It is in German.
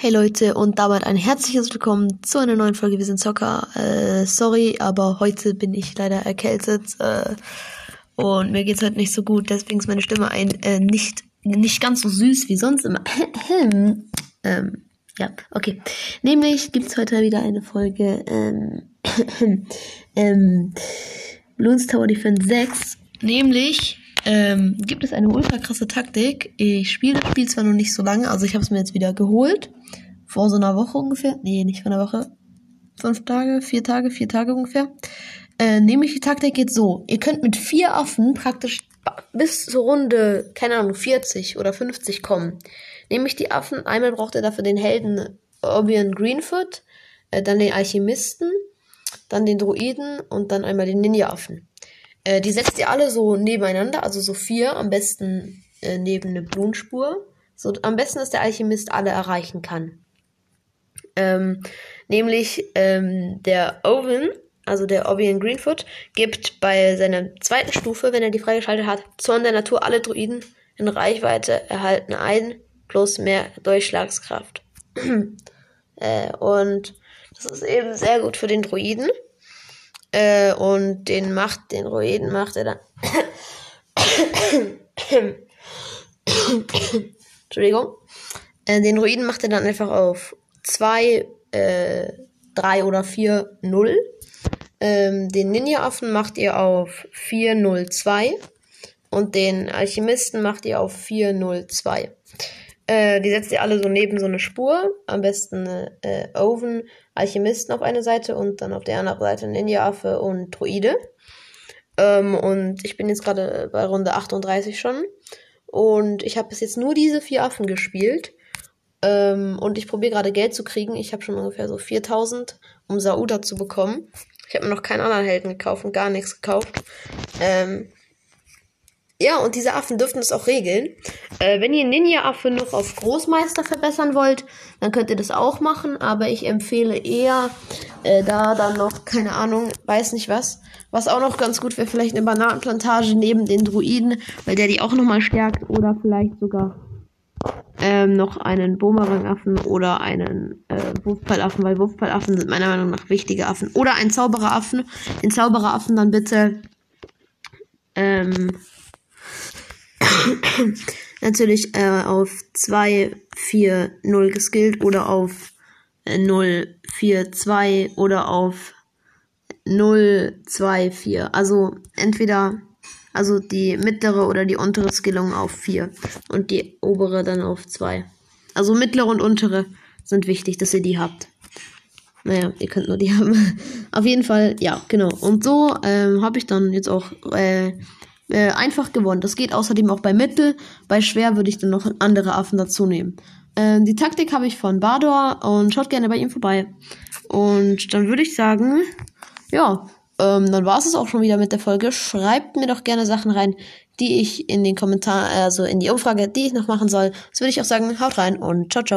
Hey Leute und damit ein herzliches Willkommen zu einer neuen Folge Wir sind Zocker. Äh, sorry, aber heute bin ich leider erkältet äh, und mir geht's heute nicht so gut, deswegen ist meine Stimme ein äh, nicht nicht ganz so süß wie sonst immer. ähm, ja, okay. Nämlich gibt's heute wieder eine Folge ähm, ähm, Bloons Tower Defense 6. Nämlich ähm, gibt es eine ultra krasse Taktik. Ich spiele das Spiel zwar noch nicht so lange, also ich habe es mir jetzt wieder geholt. Vor so einer Woche ungefähr. Nee, nicht vor einer Woche. Fünf Tage, vier Tage, vier Tage ungefähr. Äh, nämlich die Taktik geht so. Ihr könnt mit vier Affen praktisch bis zur Runde, keine Ahnung, 40 oder 50 kommen. Nämlich die Affen. Einmal braucht ihr dafür den Helden Obion Greenfoot, äh, dann den Alchemisten, dann den Druiden und dann einmal den Ninja-Affen. Äh, die setzt ihr alle so nebeneinander, also so vier, am besten äh, neben eine Blutspur. So, am besten, dass der Alchemist alle erreichen kann. Ähm, nämlich ähm, der Owen, also der Obion Greenfoot, gibt bei seiner zweiten Stufe, wenn er die freigeschaltet hat, Zorn der Natur alle Druiden in Reichweite erhalten ein, plus mehr Durchschlagskraft. äh, und das ist eben sehr gut für den Druiden. Äh, und den macht, den Ruiden macht er dann. Entschuldigung. Äh, den Ruiden macht er dann einfach auf 2, äh, 3 oder 4, 0. Ähm, den Ninja-Affen macht ihr auf 4, 0, 2. Und den Alchemisten macht ihr auf 4, 0, 2. Äh, die setzt ihr alle so neben so eine Spur. Am besten äh, Oven, Alchemisten auf eine Seite und dann auf der anderen Seite Ninja-Affe und Druide. Ähm, und ich bin jetzt gerade bei Runde 38 schon. Und ich habe bis jetzt nur diese vier Affen gespielt. Ähm, und ich probiere gerade Geld zu kriegen. Ich habe schon ungefähr so 4000, um Sauda zu bekommen. Ich habe mir noch keinen anderen Helden gekauft und gar nichts gekauft. Ähm, ja, und diese Affen dürften es auch regeln. Äh, wenn ihr Ninja-Affe noch auf Großmeister verbessern wollt, dann könnt ihr das auch machen. Aber ich empfehle eher, äh, da dann noch, keine Ahnung, weiß nicht was. Was auch noch ganz gut wäre, vielleicht eine Bananenplantage neben den Druiden, weil der die auch nochmal stärkt. Oder vielleicht sogar ähm, noch einen Bumerang-Affen oder einen äh, Wurfpfeilaffen, weil Wurfpfeilaffen sind meiner Meinung nach wichtige Affen. Oder ein Zaubereraffen. Den Zaubereraffen dann bitte ähm, natürlich äh, auf 2, 4, 0 geskillt oder auf äh, 0, 4, 2 oder auf 0, 2, 4. Also entweder, also die mittlere oder die untere Skillung auf 4 und die obere dann auf 2. Also mittlere und untere sind wichtig, dass ihr die habt. Naja, ihr könnt nur die haben. Auf jeden Fall, ja, genau. Und so ähm, habe ich dann jetzt auch äh, äh, einfach gewonnen. Das geht außerdem auch bei Mittel. Bei Schwer würde ich dann noch andere Affen dazu nehmen. Ähm, die Taktik habe ich von Bador und schaut gerne bei ihm vorbei. Und dann würde ich sagen, ja, ähm, dann war es auch schon wieder mit der Folge. Schreibt mir doch gerne Sachen rein, die ich in den Kommentaren, also in die Umfrage, die ich noch machen soll. Das würde ich auch sagen, haut rein und ciao, ciao.